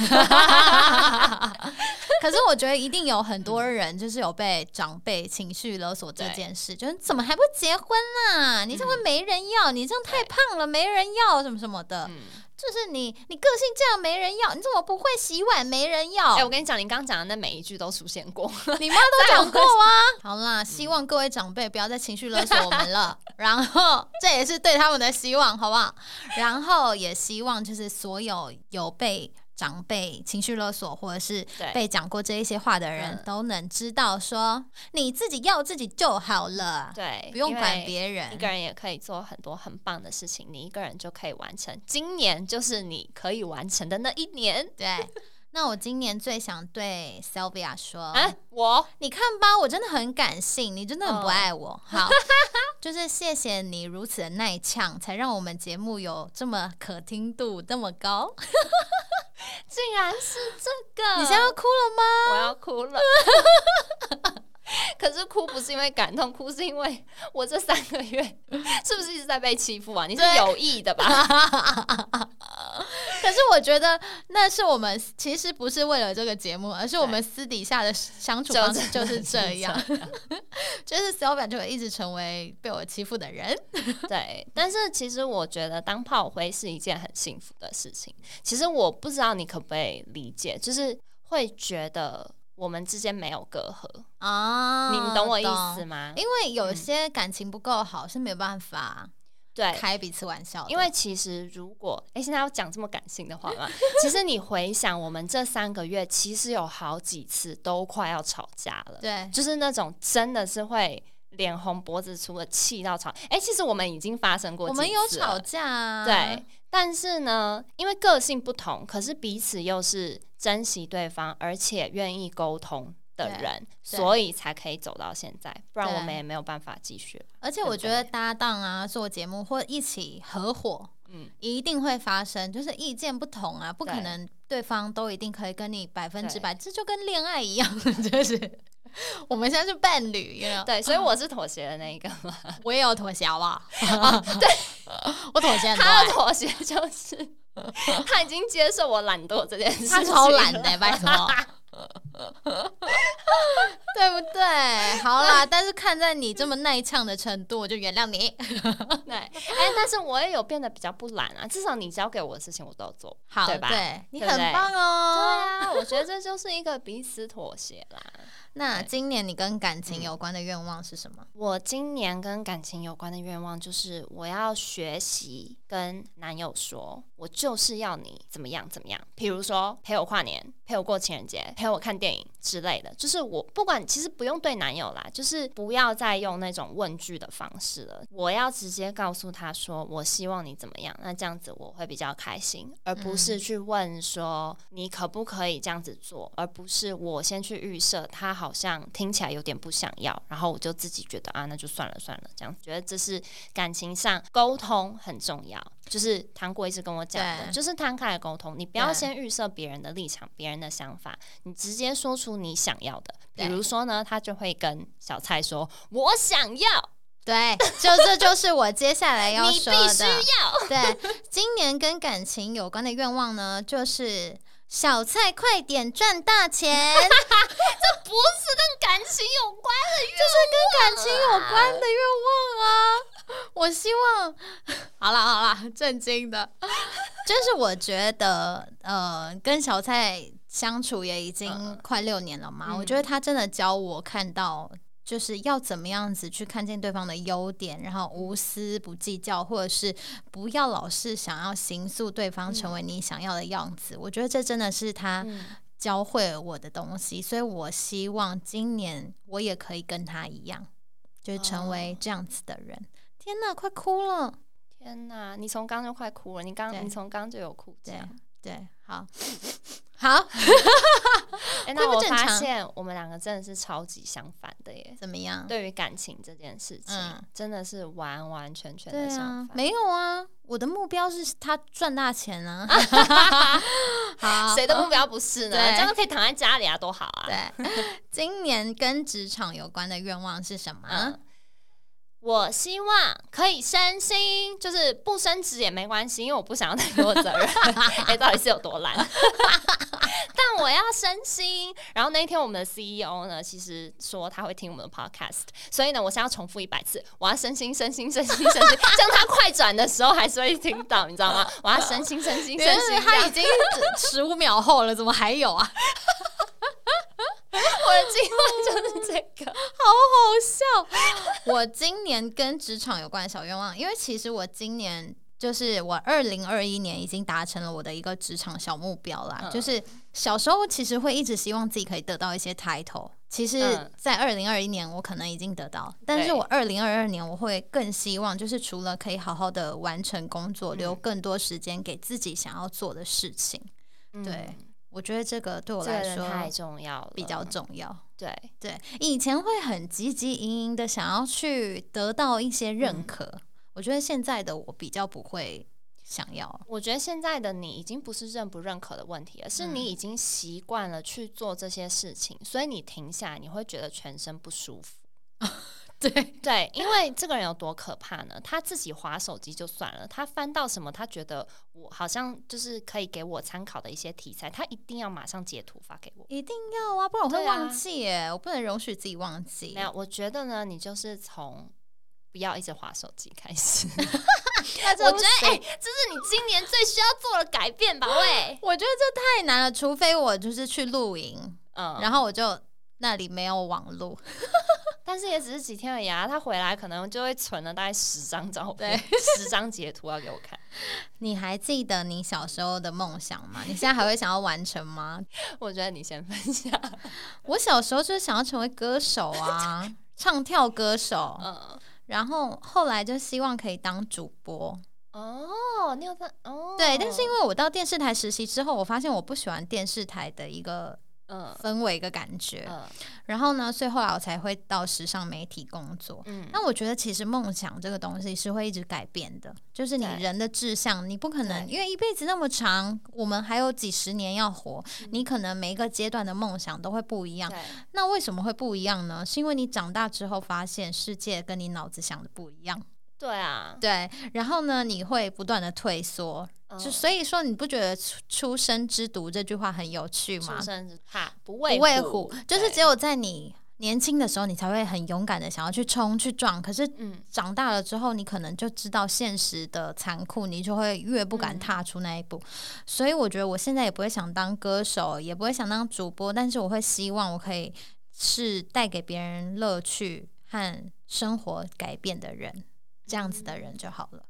可是我觉得一定有很多人就是有被长辈情绪勒索这件事，就是怎么还不结婚啊？你这会没人要，你这样太胖了，没人要什么什么的。就是你，你个性这样没人要，你怎么不会洗碗没人要？哎，我跟你讲，你刚刚讲的那每一句都出现过，你妈都讲过啊。好啦，希望各位长辈不要再情绪勒索我们了，然后这也是对他们的希望，好不好？然后也希望就是所有有被。长辈情绪勒索，或者是被讲过这一些话的人，都能知道说你自己要自己就好了，对，不用管别人。一个人也可以做很多很棒的事情，你一个人就可以完成。今年就是你可以完成的那一年。对，那我今年最想对 Sylvia 说，哎，我，你看吧，我真的很感性，你真的很不爱我。好，就是谢谢你如此的耐呛，才让我们节目有这么可听度这么高。竟然是这个！你现在要哭了吗？我要哭了。可是哭不是因为感动，哭是因为我这三个月 是不是一直在被欺负啊？你是有意的吧？可是我觉得那是我们其实不是为了这个节目，而是我们私底下的相处方式就是这样。就是小表就会一直成为被我欺负的人。对，但是其实我觉得当炮灰是一件很幸福的事情。其实我不知道你可不可以理解，就是会觉得。我们之间没有隔阂啊，你懂我意思吗？因为有些感情不够好是没有办法对开彼此玩笑。因为其实如果哎，现在要讲这么感性的话嘛？其实你回想我们这三个月，其实有好几次都快要吵架了。对，就是那种真的是会脸红脖子粗的气到吵。哎，其实我们已经发生过，我们有吵架，啊对。但是呢，因为个性不同，可是彼此又是珍惜对方，而且愿意沟通的人，所以才可以走到现在。不然我们也没有办法继续。而且我觉得搭档啊，做节目或一起合伙，嗯，一定会发生，就是意见不同啊，不可能对方都一定可以跟你百分之百，这就跟恋爱一样，就是。我们现在是伴侣，对，所以 我是妥协的那一个嘛。我也有妥协，好不好？对，我妥协。他的妥协就是他已经接受我懒惰这件事，他超懒的，拜托。对不对？好啦，但是看在你这么耐呛的程度，我就原谅你。对，哎，但是我也有变得比较不懒啊，至少你交给我的事情我都要做，好，对吧？你很棒哦。对啊，我觉得这就是一个彼此妥协啦。那今年你跟感情有关的愿望是什么？我今年跟感情有关的愿望就是我要学习跟男友说，我就是要你怎么样怎么样。比如说陪我跨年，陪我过情人节，陪我看电影之类的。就是我不管，其实不用对男友啦，就是不要再用那种问句的方式了。我要直接告诉他说，我希望你怎么样。那这样子我会比较开心，而不是去问说你可不可以这样子做，而不是我先去预设他好。好像听起来有点不想要，然后我就自己觉得啊，那就算了算了，这样觉得这是感情上沟通很重要。就是糖果一直跟我讲的，就是摊开来沟通，你不要先预设别人的立场、别人的想法，你直接说出你想要的。比如说呢，他就会跟小蔡说：“我想要。”对，就这就是我接下来要 说的。你必须要。对，今年跟感情有关的愿望呢，就是。小蔡快点赚大钱！这不是跟感情有关的愿望，就是跟感情有关的愿望啊！我希望，好啦好啦，震惊的，就是我觉得，呃，跟小蔡。相处也已经快六年了嘛，我觉得他真的教我看到。就是要怎么样子去看见对方的优点，然后无私不计较，或者是不要老是想要形塑对方成为你想要的样子。我觉得这真的是他教会我的东西，所以我希望今年我也可以跟他一样，就是成为这样子的人。天哪，快哭了！天哪，你从刚就快哭了，你刚你从刚就有哭，对对，好。好，哎，那我发现我们两个真的是超级相反的耶。怎么样？对于感情这件事情，真的是完完全全的相反。没有啊，我的目标是他赚大钱啊。好，谁的目标不是呢？这样可以躺在家里啊，多好啊！对，今年跟职场有关的愿望是什么？我希望可以升薪，就是不升职也没关系，因为我不想要太多责任。哎，到底是有多懒？但我要升薪。然后那一天，我们的 CEO 呢，其实说他会听我们的 Podcast，所以呢，我现在要重复一百次，我要升薪，升薪，升薪，升薪。这样他快转的时候还是会听到，你知道吗？我要升薪，升薪，升薪。他已经十五秒后了，怎么还有啊？我的计划就是这个，好好笑。我今年跟职场有关的小愿望，因为其实我今年就是我二零二一年已经达成了我的一个职场小目标啦。就是小时候其实会一直希望自己可以得到一些 title，其实，在二零二一年我可能已经得到，但是我二零二二年我会更希望，就是除了可以好好的完成工作，留更多时间给自己想要做的事情。对。我觉得这个对我来说太重要了，比较重要。对对，以前会很汲汲营营的想要去得到一些认可，我觉得现在的我比较不会想要。我觉得现在的你已经不是认不认可的问题了，是你已经习惯了去做这些事情，所以你停下来你会觉得全身不舒服。对 对，因为这个人有多可怕呢？他自己划手机就算了，他翻到什么，他觉得我好像就是可以给我参考的一些题材，他一定要马上截图发给我。一定要啊，不然我会忘记耶，我不能容许自己忘记。没有，我觉得呢，你就是从不要一直划手机开始。我觉得，哎，这是你今年最需要做的改变吧？喂，我觉得这太难了，除非我就是去露营，嗯，然后我就那里没有网络。但是也只是几天而已啊！他回来可能就会存了大概十张照片，十张截图要给我看。你还记得你小时候的梦想吗？你现在还会想要完成吗？我觉得你先分享。我小时候就是想要成为歌手啊，唱跳歌手。嗯，然后后来就希望可以当主播。哦，你有在哦？对，但是因为我到电视台实习之后，我发现我不喜欢电视台的一个。嗯，氛围一个感觉，然后呢，所以后来我才会到时尚媒体工作。嗯，那我觉得其实梦想这个东西是会一直改变的，就是你人的志向，你不可能因为一辈子那么长，我们还有几十年要活，你可能每一个阶段的梦想都会不一样。那为什么会不一样呢？是因为你长大之后发现世界跟你脑子想的不一样。对啊，对，然后呢，你会不断的退缩。就所以说，你不觉得“出出生之毒”这句话很有趣吗？出生之怕不畏虎，就是只有在你年轻的时候，你才会很勇敢的想要去冲去撞。可是，长大了之后，你可能就知道现实的残酷，你就会越不敢踏出那一步。所以，我觉得我现在也不会想当歌手，也不会想当主播，但是我会希望我可以是带给别人乐趣和生活改变的人，这样子的人就好了。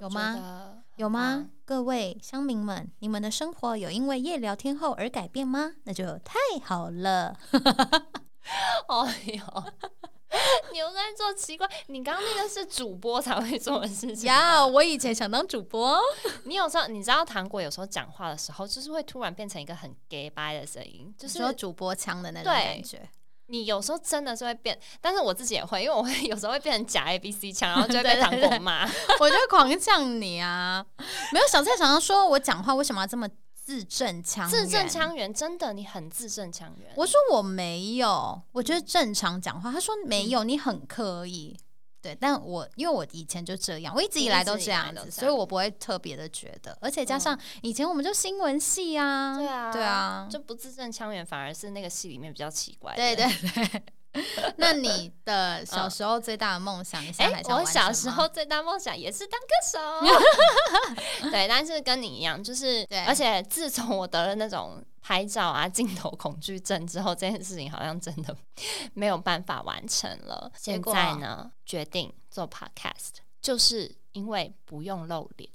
有吗？有吗？各位乡民们，你们的生活有因为夜聊天后而改变吗？那就太好了。哎呦，你又在做奇怪？你刚刚那个是主播才会做的事情呀？我以前想当主播。你有时候你知道，糖果有时候讲话的时候，就是会突然变成一个很 gay 掰的声音，就是说主播腔的那种感觉。你有时候真的是会变，但是我自己也会，因为我会 有时候会变成假 A B C 腔，然后就会被糖果骂。我就狂呛你啊！没有小蔡常常说我讲话为什么要这么字正腔字正腔圆？真的，你很字正腔圆。我说我没有，我觉得正常讲话。他说没有，你很刻意。对，但我因为我以前就这样，我一直以来都这样子，所以我不会特别的觉得。而且加上以前我们就新闻系啊，对啊，对啊，就不字正腔圆，反而是那个戏里面比较奇怪。对对对。那你的小时候最大的梦想，你现在还想我小时候最大梦想也是当歌手。对，但是跟你一样，就是，而且自从我得了那种拍照啊镜头恐惧症之后，这件事情好像真的 没有办法完成了。现在呢，决定做 podcast，就是因为不用露脸。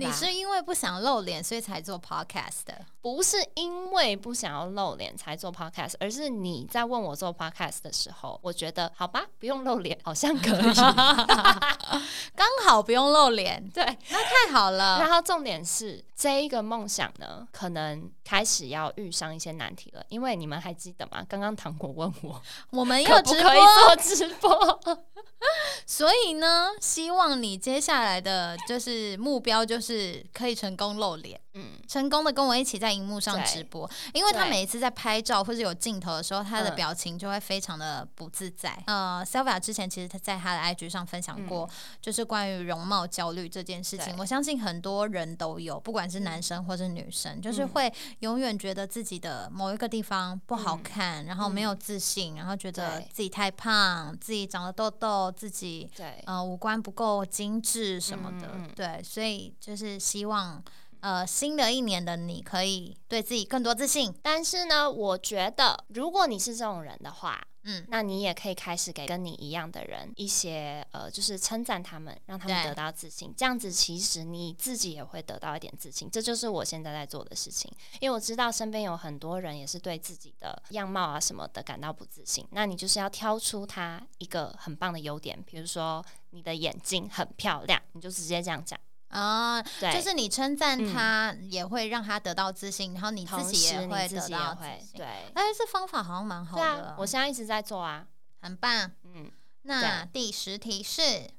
你是因为不想露脸，所以才做 podcast 的？不是因为不想要露脸才做 podcast，而是你在问我做 podcast 的时候，我觉得好吧，不用露脸，好像可以，刚好不用露脸，对，那太好了。然后重点是这一个梦想呢，可能开始要遇上一些难题了，因为你们还记得吗？刚刚糖果问我，我们可不可以做直播？所以呢，希望你接下来的就是目标就是可以成功露脸。嗯，成功的跟我一起在荧幕上直播，因为他每一次在拍照或者有镜头的时候，他的表情就会非常的不自在。呃，Selva 之前其实他在他的 IG 上分享过，就是关于容貌焦虑这件事情。我相信很多人都有，不管是男生或是女生，就是会永远觉得自己的某一个地方不好看，然后没有自信，然后觉得自己太胖，自己长了痘痘，自己对。呃五官不够精致什么的。对，所以就是希望。呃，新的一年的你可以对自己更多自信。但是呢，我觉得如果你是这种人的话，嗯，那你也可以开始给跟你一样的人一些呃，就是称赞他们，让他们得到自信。这样子其实你自己也会得到一点自信。这就是我现在在做的事情。因为我知道身边有很多人也是对自己的样貌啊什么的感到不自信。那你就是要挑出他一个很棒的优点，比如说你的眼睛很漂亮，你就直接这样讲。啊，对，就是你称赞他，也会让他得到自信，然后你自己也会得到自信。对，哎，这方法好像蛮好的。我现在一直在做啊，很棒。嗯，那第十题是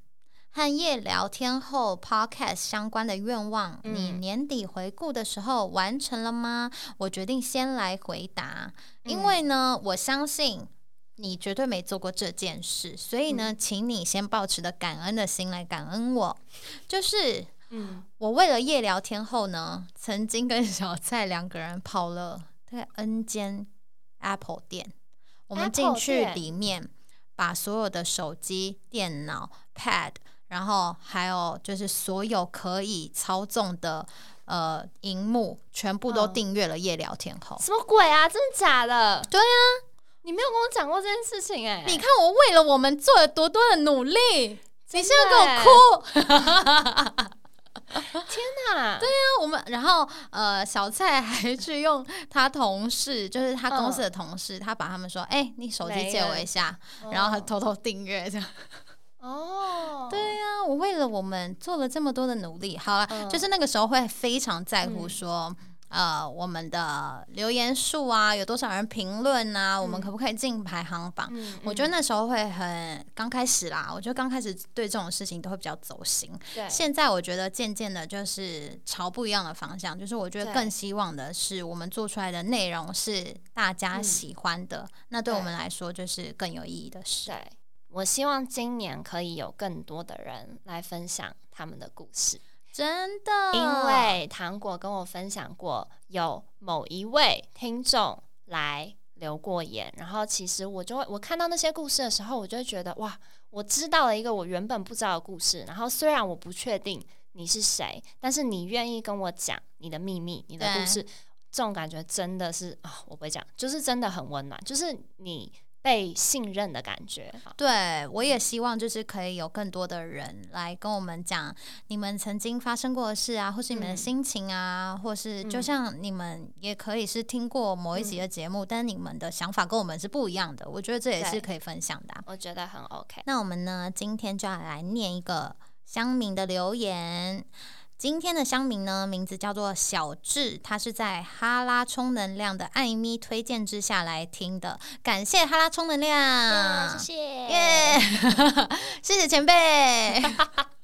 和夜聊天后 podcast 相关的愿望，你年底回顾的时候完成了吗？我决定先来回答，因为呢，我相信你绝对没做过这件事，所以呢，请你先保持的感恩的心来感恩我，就是。嗯，我为了夜聊天后呢，曾经跟小蔡两个人跑了大概 N 间 Apple 店，我们进去里面把所有的手机、电脑、Pad，然后还有就是所有可以操纵的呃荧幕，全部都订阅了夜聊天后。什么鬼啊？真的假的？对啊，你没有跟我讲过这件事情哎！你看我为了我们做了多多的努力，你现在给我哭。天哪！对呀，我们然后呃，小蔡还去用他同事，就是他公司的同事，他把他们说：“哎，你手机借我一下。”然后他偷偷订阅这样。哦，对呀，我为了我们做了这么多的努力，好了，就是那个时候会非常在乎说。呃，我们的留言数啊，有多少人评论啊？我们可不可以进排行榜？我觉得那时候会很刚开始啦。我觉得刚开始对这种事情都会比较走心。对，现在我觉得渐渐的，就是朝不一样的方向。就是我觉得更希望的是，我们做出来的内容是大家喜欢的。那对我们来说，就是更有意义的事。对，我希望今年可以有更多的人来分享他们的故事。真的，因为糖果跟我分享过，有某一位听众来留过言，然后其实我就会，我看到那些故事的时候，我就会觉得哇，我知道了一个我原本不知道的故事。然后虽然我不确定你是谁，但是你愿意跟我讲你的秘密、你的故事，这种感觉真的是啊，我不会讲，就是真的很温暖，就是你。被信任的感觉，对我也希望就是可以有更多的人来跟我们讲你们曾经发生过的事啊，或是你们的心情啊，或是就像你们也可以是听过某一集的节目，但你们的想法跟我们是不一样的，我觉得这也是可以分享的。我觉得很 OK。那我们呢，今天就要来念一个乡民的留言。今天的乡民呢，名字叫做小智，他是在哈拉充能量的艾咪推荐之下来听的，感谢哈拉充能量，谢谢，耶，谢谢前辈。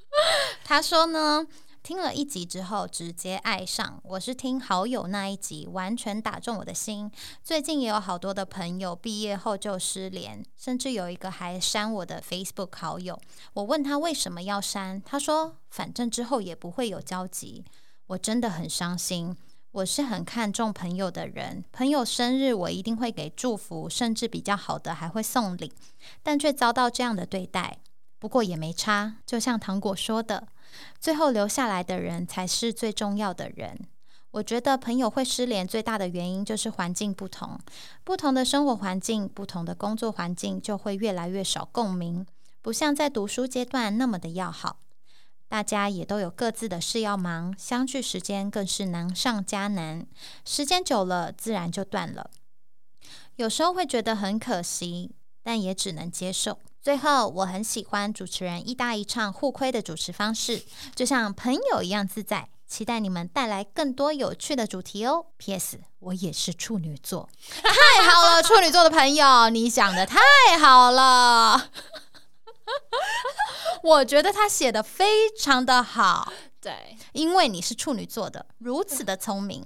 他说呢。听了一集之后，直接爱上。我是听好友那一集，完全打中我的心。最近也有好多的朋友毕业后就失联，甚至有一个还删我的 Facebook 好友。我问他为什么要删，他说反正之后也不会有交集。我真的很伤心。我是很看重朋友的人，朋友生日我一定会给祝福，甚至比较好的还会送礼，但却遭到这样的对待。不过也没差，就像糖果说的。最后留下来的人才是最重要的人。我觉得朋友会失联最大的原因就是环境不同，不同的生活环境、不同的工作环境就会越来越少共鸣，不像在读书阶段那么的要好。大家也都有各自的事要忙，相聚时间更是难上加难，时间久了自然就断了。有时候会觉得很可惜，但也只能接受。最后，我很喜欢主持人一搭一唱互亏的主持方式，就像朋友一样自在。期待你们带来更多有趣的主题哦。P.S. 我也是处女座，太好了，处女座的朋友，你想的太好了。我觉得他写的非常的好，对，因为你是处女座的，如此的聪明，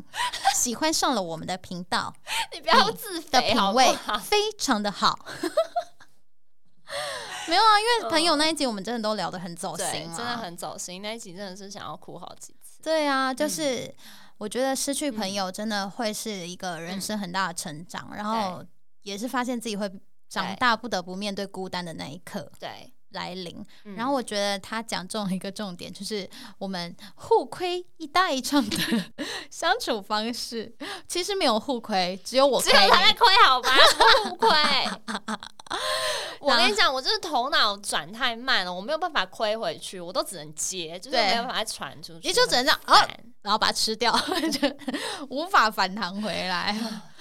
喜欢上了我们的频道。你不要自的品味非常的好。没有啊，因为朋友那一集我们真的都聊得很走心，真的很走心。那一集真的是想要哭好几次。对啊，就是我觉得失去朋友真的会是一个人生很大的成长，然后也是发现自己会长大，不得不面对孤单的那一刻。对来临。然后我觉得他讲中了一个重点，就是我们互亏一搭一唱的 相处方式，其实没有互亏，只有我只有他在亏，好吧？互亏。我跟你讲，我就是头脑转太慢了，我没有办法亏回去，我都只能接，就是没有办法传出去，你就只能这样啊，然后把它吃掉，就无法反弹回来，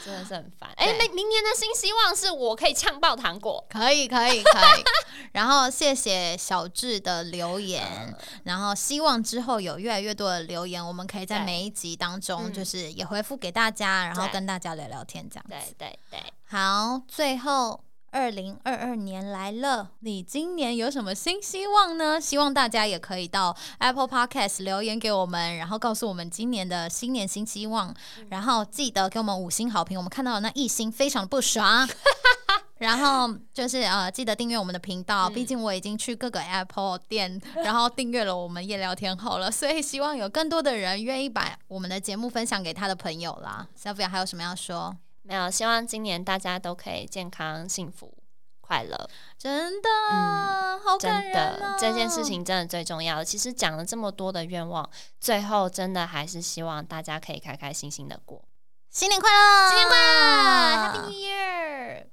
真的是很烦。哎，明明年的新希望是我可以呛爆糖果，可以，可以，可以。然后谢谢小智的留言，然后希望之后有越来越多的留言，我们可以在每一集当中就是也回复给大家，然后跟大家聊聊天这样子。对对对，好，最后。二零二二年来了，你今年有什么新希望呢？希望大家也可以到 Apple Podcast 留言给我们，然后告诉我们今年的新年新希望，然后记得给我们五星好评。我们看到的那一星非常不爽，然后就是呃，记得订阅我们的频道。毕竟我已经去各个 Apple 店，然后订阅了我们夜聊天后了，所以希望有更多的人愿意把我们的节目分享给他的朋友啦。小 i a 还有什么要说？没有，希望今年大家都可以健康、幸福、快乐。真的，嗯，好真的，这件事情真的最重要。其实讲了这么多的愿望，最后真的还是希望大家可以开开心心的过。新年快乐，新年快乐，Happy New Year！